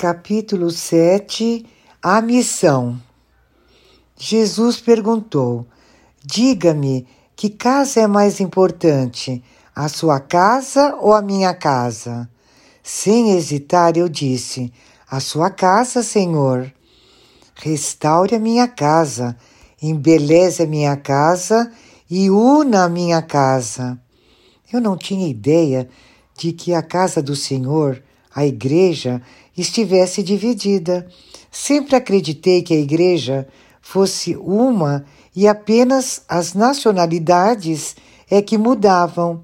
Capítulo 7 A missão. Jesus perguntou: Diga-me, que casa é mais importante, a sua casa ou a minha casa? Sem hesitar, eu disse: A sua casa, Senhor. Restaure a minha casa, embeleze a minha casa e una a minha casa. Eu não tinha ideia de que a casa do Senhor, a igreja, estivesse dividida. Sempre acreditei que a igreja fosse uma e apenas as nacionalidades é que mudavam.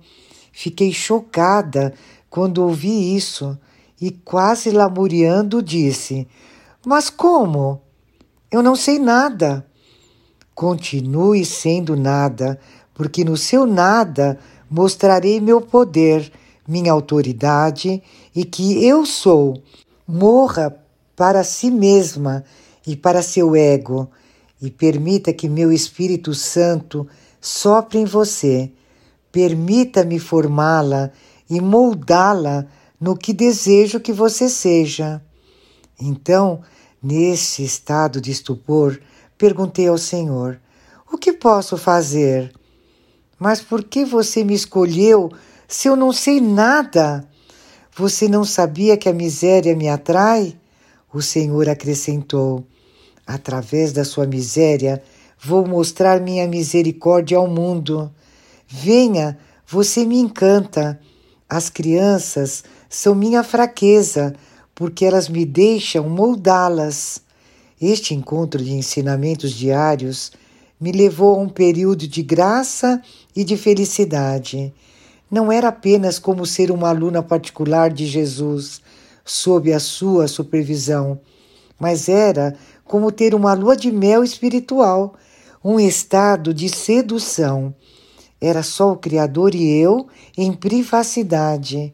Fiquei chocada quando ouvi isso e, quase lamuriando, disse: Mas como? Eu não sei nada. Continue sendo nada, porque no seu nada mostrarei meu poder, minha autoridade e que eu sou. Morra para si mesma e para seu ego e permita que meu Espírito Santo sopre em você. Permita-me formá-la e moldá-la no que desejo que você seja. Então, nesse estado de estupor, perguntei ao Senhor: O que posso fazer? Mas por que você me escolheu se eu não sei nada? Você não sabia que a miséria me atrai? O Senhor acrescentou: Através da sua miséria, vou mostrar minha misericórdia ao mundo. Venha, você me encanta. As crianças são minha fraqueza, porque elas me deixam moldá-las. Este encontro de ensinamentos diários me levou a um período de graça e de felicidade. Não era apenas como ser uma aluna particular de Jesus, sob a sua supervisão, mas era como ter uma lua de mel espiritual, um estado de sedução. Era só o Criador e eu em privacidade.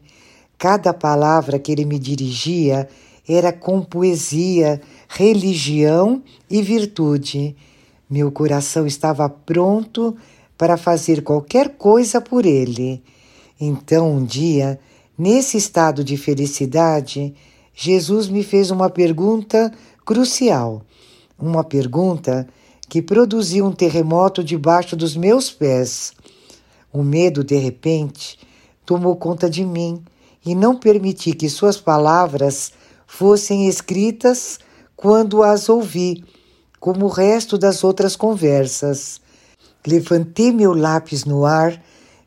Cada palavra que ele me dirigia era com poesia, religião e virtude. Meu coração estava pronto para fazer qualquer coisa por ele. Então, um dia, nesse estado de felicidade, Jesus me fez uma pergunta crucial, uma pergunta que produziu um terremoto debaixo dos meus pés. O medo, de repente, tomou conta de mim e não permiti que suas palavras fossem escritas quando as ouvi, como o resto das outras conversas. Levantei meu lápis no ar,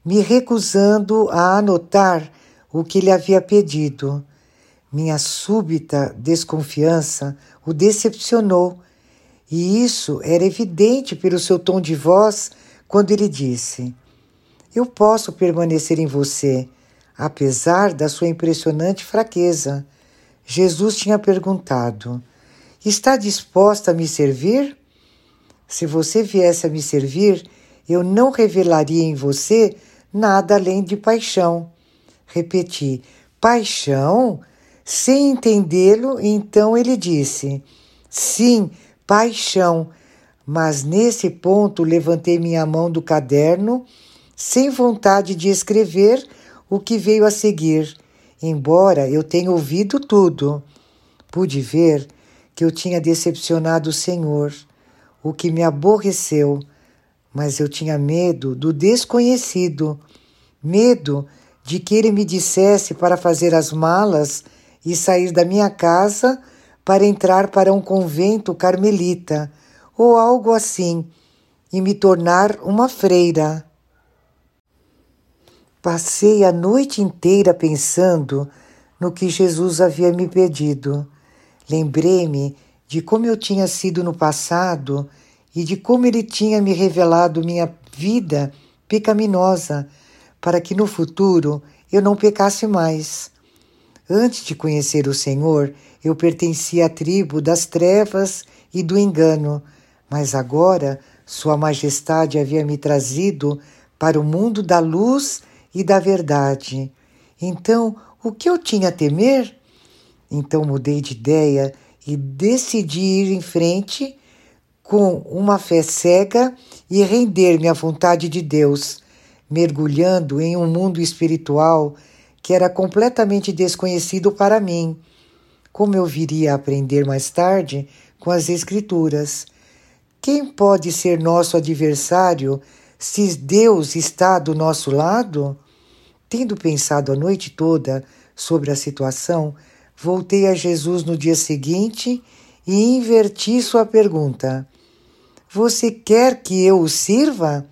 me recusando a anotar o que lhe havia pedido. Minha súbita desconfiança o decepcionou, e isso era evidente pelo seu tom de voz quando ele disse: Eu posso permanecer em você, apesar da sua impressionante fraqueza. Jesus tinha perguntado: Está disposta a me servir? Se você viesse a me servir, eu não revelaria em você nada além de paixão. Repeti: Paixão? Sem entendê-lo, então ele disse: Sim, paixão. Mas nesse ponto levantei minha mão do caderno, sem vontade de escrever o que veio a seguir, embora eu tenha ouvido tudo. Pude ver que eu tinha decepcionado o Senhor, o que me aborreceu, mas eu tinha medo do desconhecido, medo de que ele me dissesse para fazer as malas e sair da minha casa para entrar para um convento carmelita ou algo assim e me tornar uma freira. Passei a noite inteira pensando no que Jesus havia me pedido. Lembrei-me de como eu tinha sido no passado e de como ele tinha me revelado minha vida pecaminosa, para que no futuro eu não pecasse mais. Antes de conhecer o Senhor, eu pertencia à tribo das trevas e do engano, mas agora Sua Majestade havia me trazido para o mundo da luz e da verdade. Então, o que eu tinha a temer? Então mudei de ideia e decidi ir em frente com uma fé cega e render-me à vontade de Deus, mergulhando em um mundo espiritual que era completamente desconhecido para mim. como eu viria a aprender mais tarde com as Escrituras. Quem pode ser nosso adversário se Deus está do nosso lado? Tendo pensado a noite toda sobre a situação, voltei a Jesus no dia seguinte e inverti sua pergunta: Você quer que eu o sirva?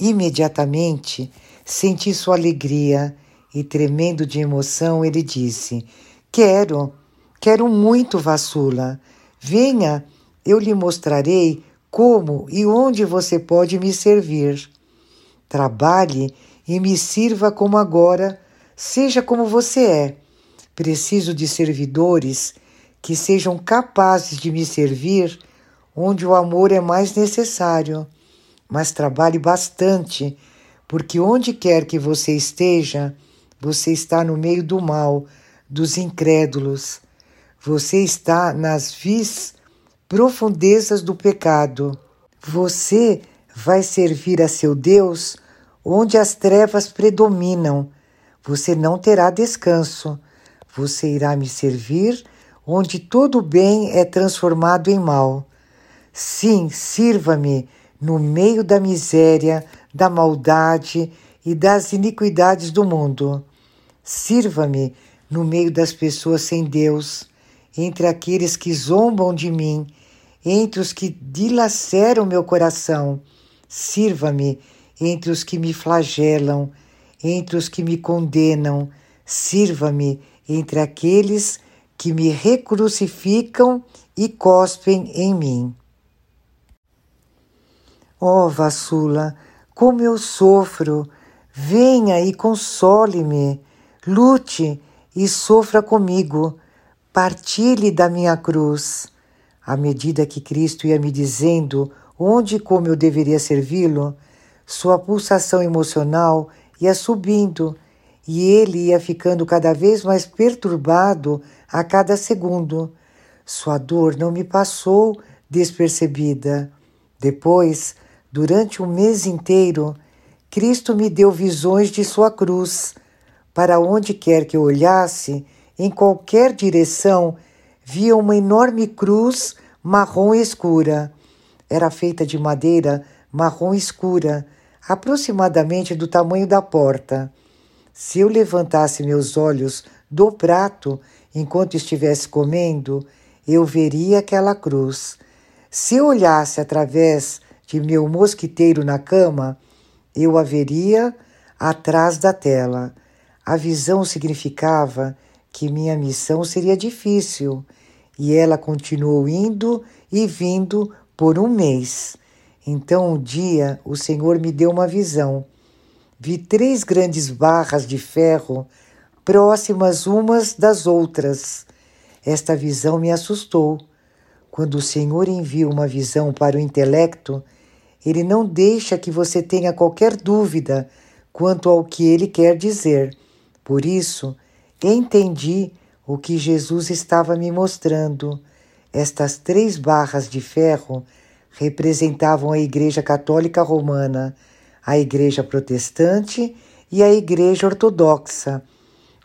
Imediatamente senti sua alegria e, tremendo de emoção, ele disse: Quero, quero muito, Vassula. Venha, eu lhe mostrarei como e onde você pode me servir. Trabalhe e me sirva como agora, seja como você é. Preciso de servidores que sejam capazes de me servir onde o amor é mais necessário. Mas trabalhe bastante, porque onde quer que você esteja, você está no meio do mal, dos incrédulos. Você está nas vis profundezas do pecado. Você vai servir a seu Deus onde as trevas predominam. Você não terá descanso. Você irá me servir onde todo bem é transformado em mal. Sim, sirva-me no meio da miséria, da maldade e das iniquidades do mundo. Sirva-me no meio das pessoas sem Deus, entre aqueles que zombam de mim entre os que dilaceram meu coração. Sirva-me entre os que me flagelam, entre os que me condenam. Sirva-me entre aqueles que me recrucificam e cospem em mim. Ó oh, vassula, como eu sofro! Venha e console-me, lute e sofra comigo, partilhe da minha cruz. À medida que Cristo ia me dizendo onde e como eu deveria servi-lo, sua pulsação emocional ia subindo e ele ia ficando cada vez mais perturbado a cada segundo. Sua dor não me passou despercebida. Depois, durante um mês inteiro, Cristo me deu visões de sua cruz. Para onde quer que eu olhasse, em qualquer direção, via uma enorme cruz marrom escura. Era feita de madeira marrom escura, aproximadamente do tamanho da porta. Se eu levantasse meus olhos do prato enquanto estivesse comendo, eu veria aquela cruz. Se eu olhasse através de meu mosquiteiro na cama, eu a veria atrás da tela. A visão significava que minha missão seria difícil e ela continuou indo e vindo por um mês. Então um dia o Senhor me deu uma visão. Vi três grandes barras de ferro próximas umas das outras. Esta visão me assustou. Quando o Senhor envia uma visão para o intelecto, ele não deixa que você tenha qualquer dúvida quanto ao que ele quer dizer. Por isso, entendi o que Jesus estava me mostrando. Estas três barras de ferro representavam a Igreja Católica Romana, a Igreja Protestante e a Igreja Ortodoxa,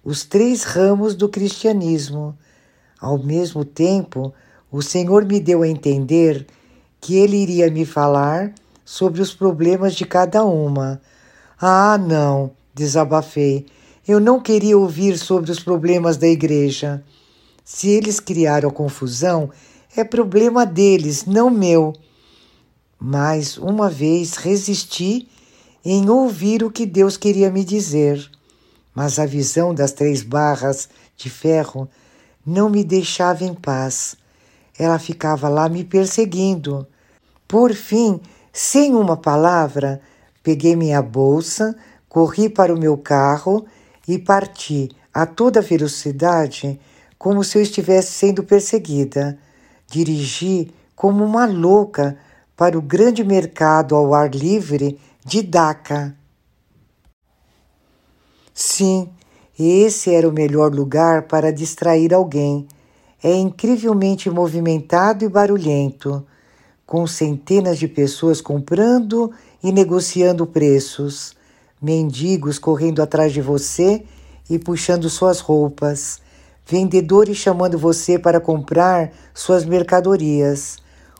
os três ramos do cristianismo. Ao mesmo tempo, o Senhor me deu a entender que ele iria me falar sobre os problemas de cada uma. Ah, não, desabafei. Eu não queria ouvir sobre os problemas da igreja. Se eles criaram confusão, é problema deles, não meu. Mas uma vez resisti em ouvir o que Deus queria me dizer. Mas a visão das três barras de ferro não me deixava em paz. Ela ficava lá me perseguindo. Por fim, sem uma palavra, peguei minha bolsa, corri para o meu carro e parti a toda velocidade, como se eu estivesse sendo perseguida. Dirigi como uma louca para o grande mercado ao ar livre de Dhaka. Sim, esse era o melhor lugar para distrair alguém. É incrivelmente movimentado e barulhento, com centenas de pessoas comprando e negociando preços mendigos correndo atrás de você e puxando suas roupas, vendedores chamando você para comprar suas mercadorias,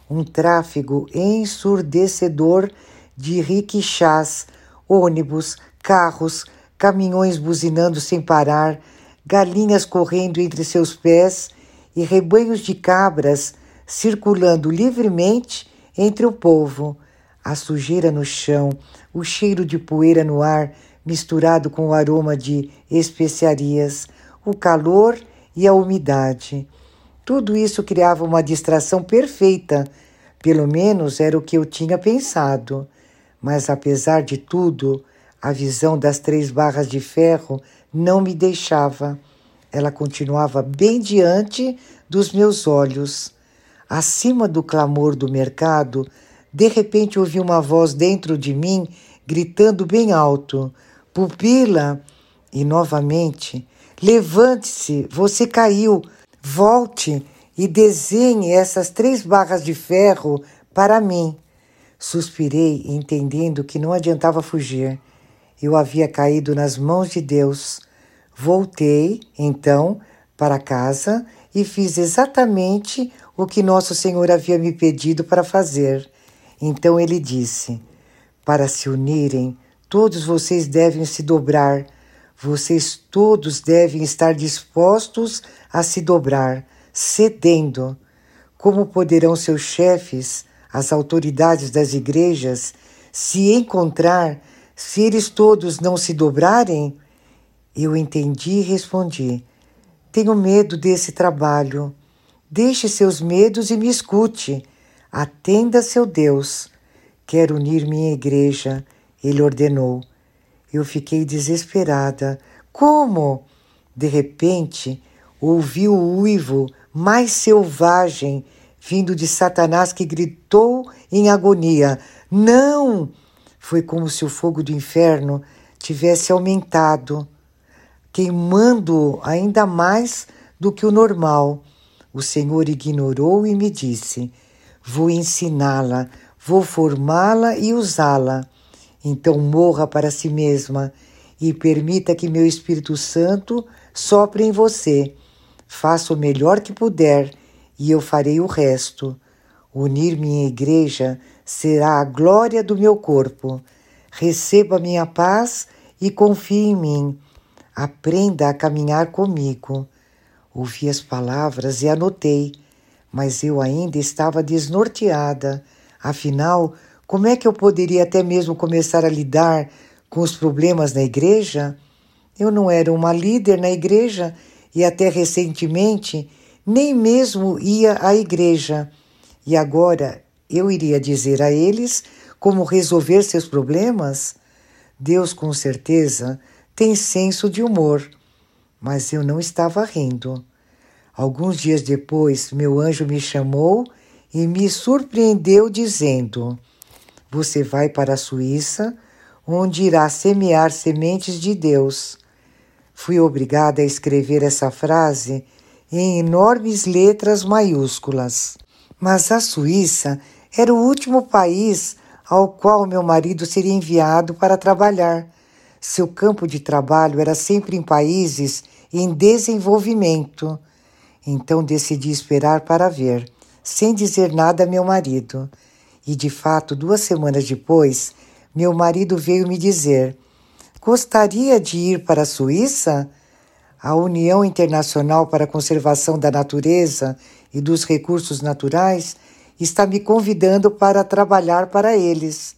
um tráfego ensurdecedor de riquixás, ônibus, carros, caminhões buzinando sem parar, galinhas correndo entre seus pés e rebanhos de cabras circulando livremente entre o povo, a sujeira no chão, o cheiro de poeira no ar misturado com o aroma de especiarias, o calor e a umidade. Tudo isso criava uma distração perfeita, pelo menos era o que eu tinha pensado. Mas apesar de tudo, a visão das três barras de ferro não me deixava. Ela continuava bem diante dos meus olhos. Acima do clamor do mercado, de repente ouvi uma voz dentro de mim gritando bem alto: Pupila! E novamente: Levante-se, você caiu, volte e desenhe essas três barras de ferro para mim. Suspirei, entendendo que não adiantava fugir. Eu havia caído nas mãos de Deus. Voltei, então, para casa e fiz exatamente o que Nosso Senhor havia me pedido para fazer. Então ele disse: Para se unirem, todos vocês devem se dobrar, vocês todos devem estar dispostos a se dobrar, cedendo. Como poderão seus chefes, as autoridades das igrejas, se encontrar se eles todos não se dobrarem? Eu entendi e respondi: Tenho medo desse trabalho. Deixe seus medos e me escute. Atenda seu Deus. Quero unir minha igreja, ele ordenou. Eu fiquei desesperada. Como? De repente, ouvi o uivo mais selvagem vindo de Satanás que gritou em agonia: Não! Foi como se o fogo do inferno tivesse aumentado queimando ainda mais do que o normal. O Senhor ignorou e me disse: Vou ensiná-la, vou formá-la e usá-la. Então morra para si mesma e permita que meu Espírito Santo sopre em você. Faça o melhor que puder e eu farei o resto. Unir minha igreja será a glória do meu corpo. Receba minha paz e confie em mim. Aprenda a caminhar comigo. Ouvi as palavras e anotei, mas eu ainda estava desnorteada. Afinal, como é que eu poderia até mesmo começar a lidar com os problemas na igreja? Eu não era uma líder na igreja e até recentemente nem mesmo ia à igreja. E agora eu iria dizer a eles como resolver seus problemas? Deus, com certeza, tem senso de humor, mas eu não estava rindo. Alguns dias depois, meu anjo me chamou e me surpreendeu dizendo: Você vai para a Suíça, onde irá semear sementes de Deus. Fui obrigada a escrever essa frase em enormes letras maiúsculas. Mas a Suíça era o último país ao qual meu marido seria enviado para trabalhar seu campo de trabalho era sempre em países em desenvolvimento. Então decidi esperar para ver, sem dizer nada a meu marido. E de fato, duas semanas depois, meu marido veio me dizer: Gostaria de ir para a Suíça? A União Internacional para a Conservação da Natureza e dos Recursos Naturais está me convidando para trabalhar para eles.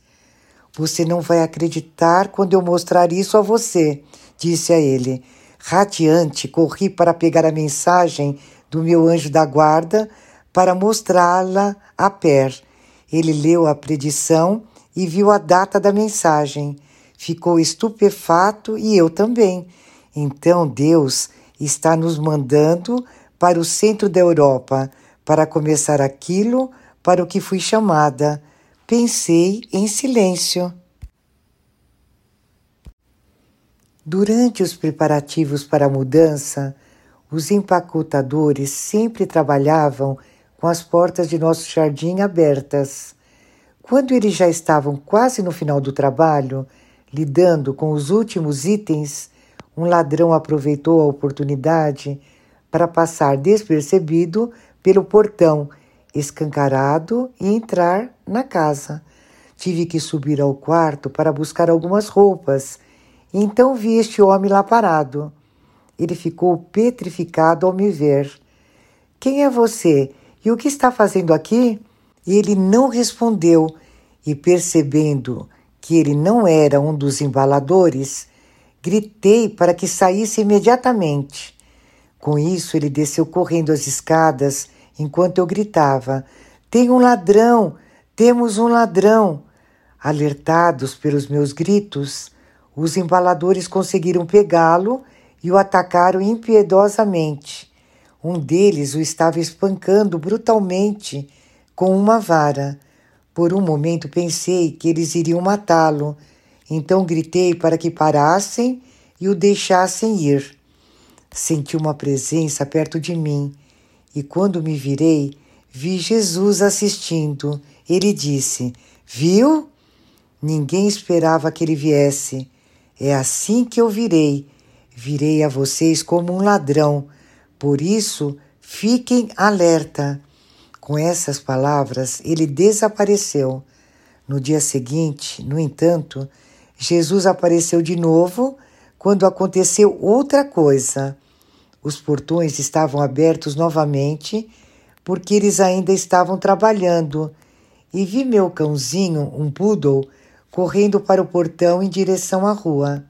Você não vai acreditar quando eu mostrar isso a você, disse a ele. Radiante, corri para pegar a mensagem do meu anjo da guarda para mostrá-la a pé. Ele leu a predição e viu a data da mensagem. Ficou estupefato e eu também. Então Deus está nos mandando para o centro da Europa para começar aquilo para o que fui chamada. Pensei em silêncio. Durante os preparativos para a mudança, os empacotadores sempre trabalhavam com as portas de nosso jardim abertas. Quando eles já estavam quase no final do trabalho, lidando com os últimos itens, um ladrão aproveitou a oportunidade para passar despercebido pelo portão escancarado e entrar na casa. Tive que subir ao quarto para buscar algumas roupas. E então vi este homem lá parado. Ele ficou petrificado ao me ver. Quem é você e o que está fazendo aqui? E ele não respondeu, e percebendo que ele não era um dos embaladores, gritei para que saísse imediatamente. Com isso, ele desceu correndo as escadas enquanto eu gritava: Tem um ladrão! Temos um ladrão! Alertados pelos meus gritos, os embaladores conseguiram pegá-lo e o atacaram impiedosamente. Um deles o estava espancando brutalmente com uma vara. Por um momento pensei que eles iriam matá-lo, então gritei para que parassem e o deixassem ir. Senti uma presença perto de mim e quando me virei, vi Jesus assistindo. Ele disse: Viu? Ninguém esperava que ele viesse. É assim que eu virei. Virei a vocês como um ladrão. Por isso, fiquem alerta. Com essas palavras, ele desapareceu. No dia seguinte, no entanto, Jesus apareceu de novo quando aconteceu outra coisa. Os portões estavam abertos novamente porque eles ainda estavam trabalhando e vi meu cãozinho, um poodle, correndo para o portão em direção à rua.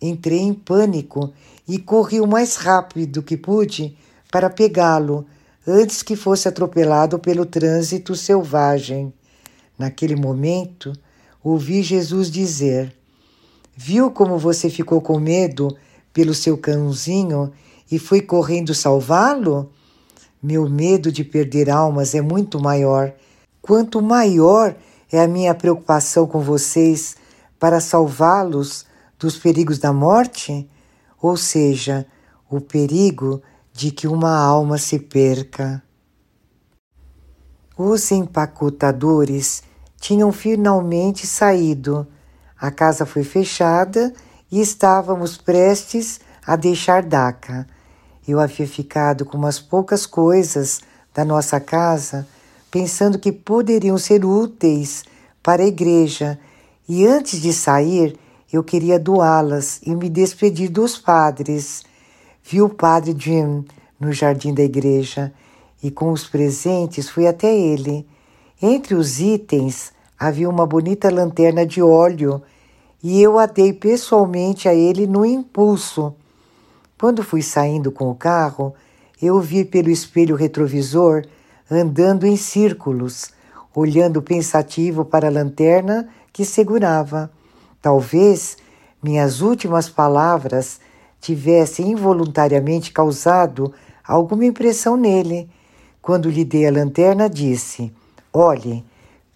Entrei em pânico e corri o mais rápido que pude para pegá-lo antes que fosse atropelado pelo trânsito selvagem. Naquele momento, ouvi Jesus dizer: Viu como você ficou com medo pelo seu cãozinho e foi correndo salvá-lo? Meu medo de perder almas é muito maior. Quanto maior é a minha preocupação com vocês para salvá-los dos perigos da morte, ou seja, o perigo de que uma alma se perca. Os empacotadores tinham finalmente saído. A casa foi fechada e estávamos prestes a deixar Daca. Eu havia ficado com umas poucas coisas da nossa casa, pensando que poderiam ser úteis para a igreja, e antes de sair, eu queria doá-las e me despedir dos padres. Vi o padre Jim no jardim da igreja e com os presentes fui até ele. Entre os itens havia uma bonita lanterna de óleo e eu a dei pessoalmente a ele no impulso. Quando fui saindo com o carro, eu vi pelo espelho retrovisor andando em círculos, olhando pensativo para a lanterna que segurava. Talvez minhas últimas palavras tivessem involuntariamente causado alguma impressão nele. Quando lhe dei a lanterna, disse: Olhe,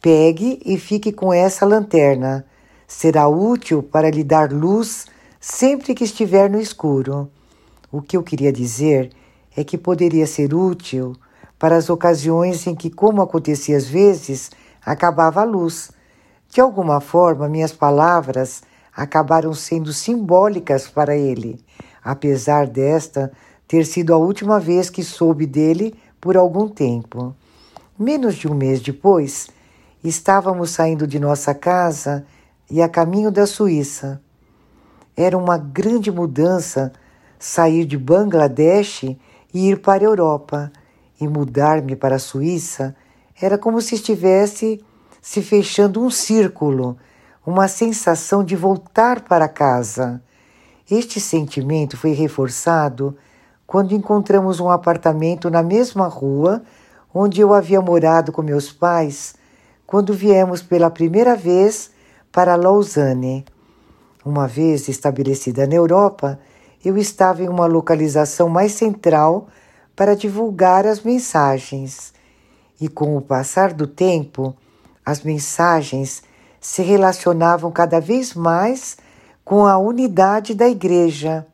pegue e fique com essa lanterna. Será útil para lhe dar luz sempre que estiver no escuro. O que eu queria dizer é que poderia ser útil para as ocasiões em que, como acontecia às vezes, acabava a luz. De alguma forma, minhas palavras acabaram sendo simbólicas para ele, apesar desta ter sido a última vez que soube dele por algum tempo. Menos de um mês depois, estávamos saindo de nossa casa e a caminho da Suíça. Era uma grande mudança sair de Bangladesh e ir para a Europa e mudar-me para a Suíça era como se estivesse se fechando um círculo, uma sensação de voltar para casa. Este sentimento foi reforçado quando encontramos um apartamento na mesma rua onde eu havia morado com meus pais quando viemos pela primeira vez para Lausanne. Uma vez estabelecida na Europa, eu estava em uma localização mais central para divulgar as mensagens. E com o passar do tempo, as mensagens se relacionavam cada vez mais com a unidade da igreja.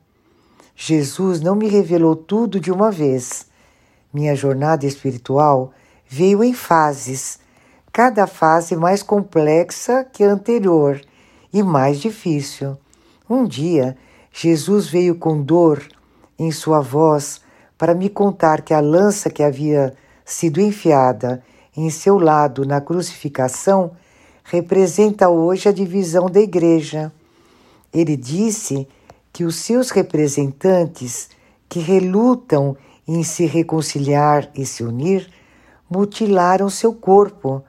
Jesus não me revelou tudo de uma vez. Minha jornada espiritual veio em fases, cada fase mais complexa que a anterior e mais difícil. Um dia, Jesus veio com dor em sua voz para me contar que a lança que havia sido enfiada em seu lado na crucificação representa hoje a divisão da igreja. Ele disse que os seus representantes, que relutam em se reconciliar e se unir, mutilaram seu corpo.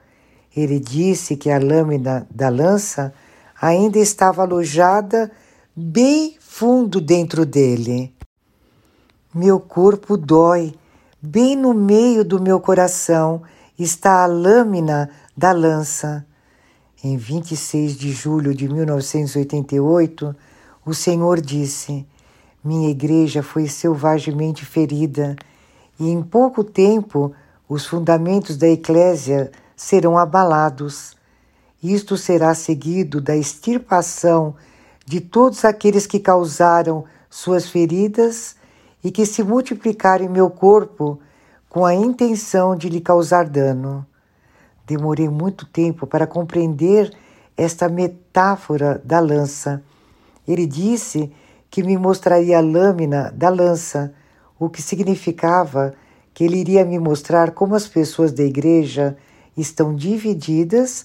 Ele disse que a lâmina da lança ainda estava alojada bem fundo dentro dele. Meu corpo dói, bem no meio do meu coração está a lâmina da lança. Em 26 de julho de 1988, o Senhor disse: Minha igreja foi selvagemente ferida, e em pouco tempo os fundamentos da Eclésia serão abalados. Isto será seguido da extirpação de todos aqueles que causaram suas feridas e que se multiplicaram em meu corpo com a intenção de lhe causar dano. Demorei muito tempo para compreender esta metáfora da lança. Ele disse que me mostraria a lâmina da lança, o que significava que ele iria me mostrar como as pessoas da igreja estão divididas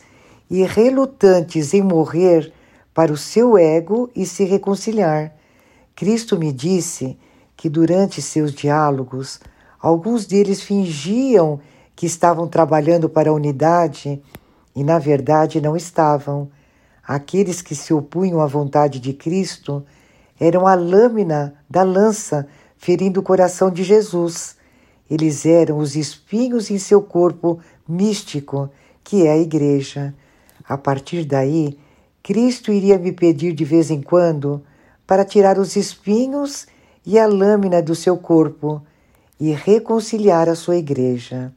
e relutantes em morrer para o seu ego e se reconciliar. Cristo me disse que durante seus diálogos, alguns deles fingiam que estavam trabalhando para a unidade e, na verdade, não estavam. Aqueles que se opunham à vontade de Cristo eram a lâmina da lança ferindo o coração de Jesus. Eles eram os espinhos em seu corpo místico, que é a Igreja. A partir daí, Cristo iria me pedir de vez em quando para tirar os espinhos e a lâmina do seu corpo e reconciliar a sua Igreja.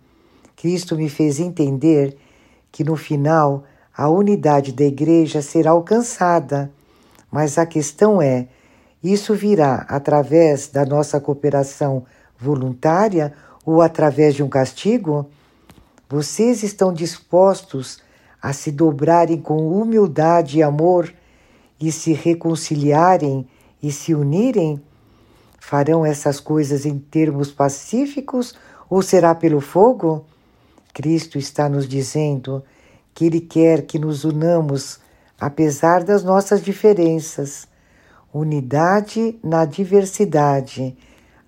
Cristo me fez entender que no final a unidade da igreja será alcançada, mas a questão é: isso virá através da nossa cooperação voluntária ou através de um castigo? Vocês estão dispostos a se dobrarem com humildade e amor e se reconciliarem e se unirem? Farão essas coisas em termos pacíficos ou será pelo fogo? Cristo está nos dizendo que Ele quer que nos unamos, apesar das nossas diferenças. Unidade na diversidade.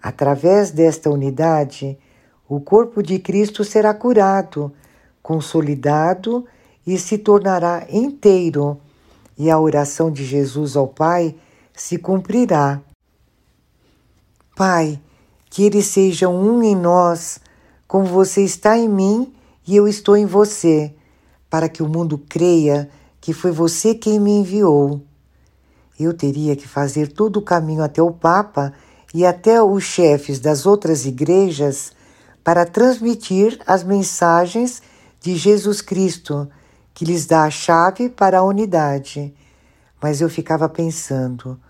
Através desta unidade, o corpo de Cristo será curado, consolidado e se tornará inteiro, e a oração de Jesus ao Pai se cumprirá. Pai, que eles sejam um em nós como você está em mim e eu estou em você, para que o mundo creia que foi você quem me enviou. Eu teria que fazer todo o caminho até o Papa e até os chefes das outras igrejas para transmitir as mensagens de Jesus Cristo, que lhes dá a chave para a unidade. Mas eu ficava pensando: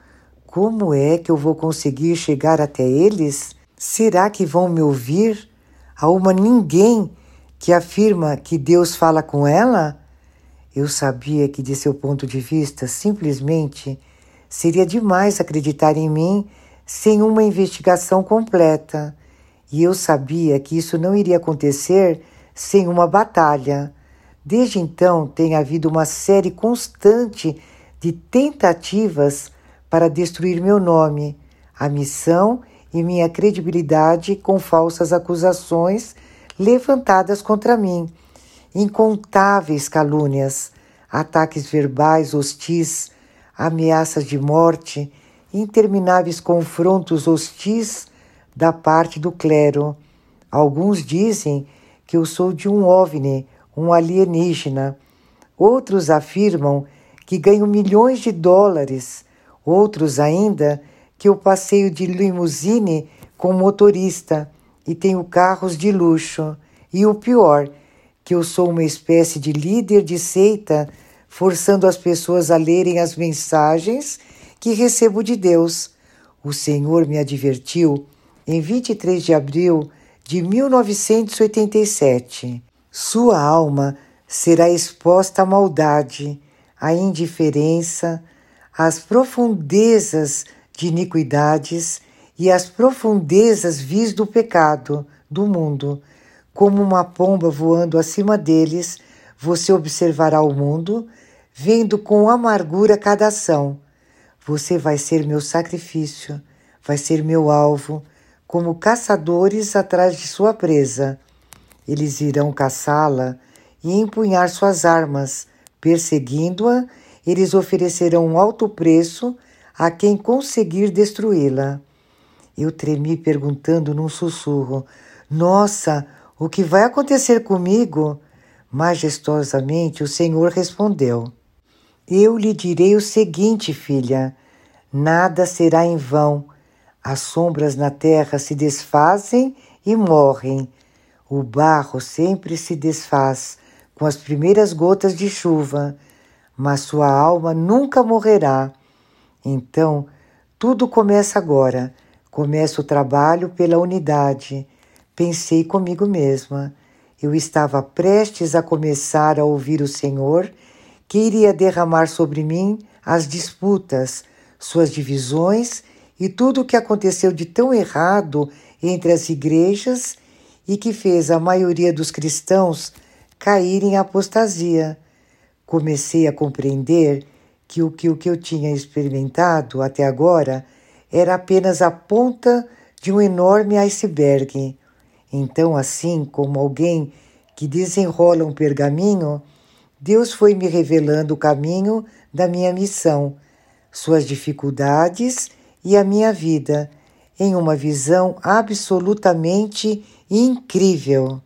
como é que eu vou conseguir chegar até eles? Será que vão me ouvir? a uma ninguém que afirma que Deus fala com ela? Eu sabia que, de seu ponto de vista, simplesmente seria demais acreditar em mim sem uma investigação completa. E eu sabia que isso não iria acontecer sem uma batalha. Desde então, tem havido uma série constante de tentativas para destruir meu nome, a missão e minha credibilidade com falsas acusações levantadas contra mim, incontáveis calúnias, ataques verbais hostis, ameaças de morte, intermináveis confrontos hostis da parte do clero. Alguns dizem que eu sou de um OVNI, um alienígena. Outros afirmam que ganho milhões de dólares. Outros ainda que eu passeio de limusine com motorista e tenho carros de luxo. E o pior, que eu sou uma espécie de líder de seita, forçando as pessoas a lerem as mensagens que recebo de Deus. O Senhor me advertiu em 23 de abril de 1987. Sua alma será exposta à maldade, à indiferença, às profundezas de iniquidades e as profundezas vis do pecado do mundo. Como uma pomba voando acima deles, você observará o mundo, vendo com amargura cada ação. Você vai ser meu sacrifício, vai ser meu alvo, como caçadores atrás de sua presa. Eles irão caçá-la e empunhar suas armas, perseguindo-a, eles oferecerão um alto preço a quem conseguir destruí-la. Eu tremi perguntando num sussurro: Nossa, o que vai acontecer comigo? Majestosamente o Senhor respondeu: Eu lhe direi o seguinte, filha: nada será em vão. As sombras na terra se desfazem e morrem. O barro sempre se desfaz com as primeiras gotas de chuva, mas sua alma nunca morrerá. Então, tudo começa agora. Começa o trabalho pela unidade. Pensei comigo mesma. Eu estava prestes a começar a ouvir o Senhor, que iria derramar sobre mim as disputas, suas divisões e tudo o que aconteceu de tão errado entre as igrejas e que fez a maioria dos cristãos cair em apostasia. Comecei a compreender que o que, o que eu tinha experimentado até agora era apenas a ponta de um enorme iceberg. Então, assim como alguém que desenrola um pergaminho, Deus foi me revelando o caminho da minha missão, suas dificuldades e a minha vida, em uma visão absolutamente incrível.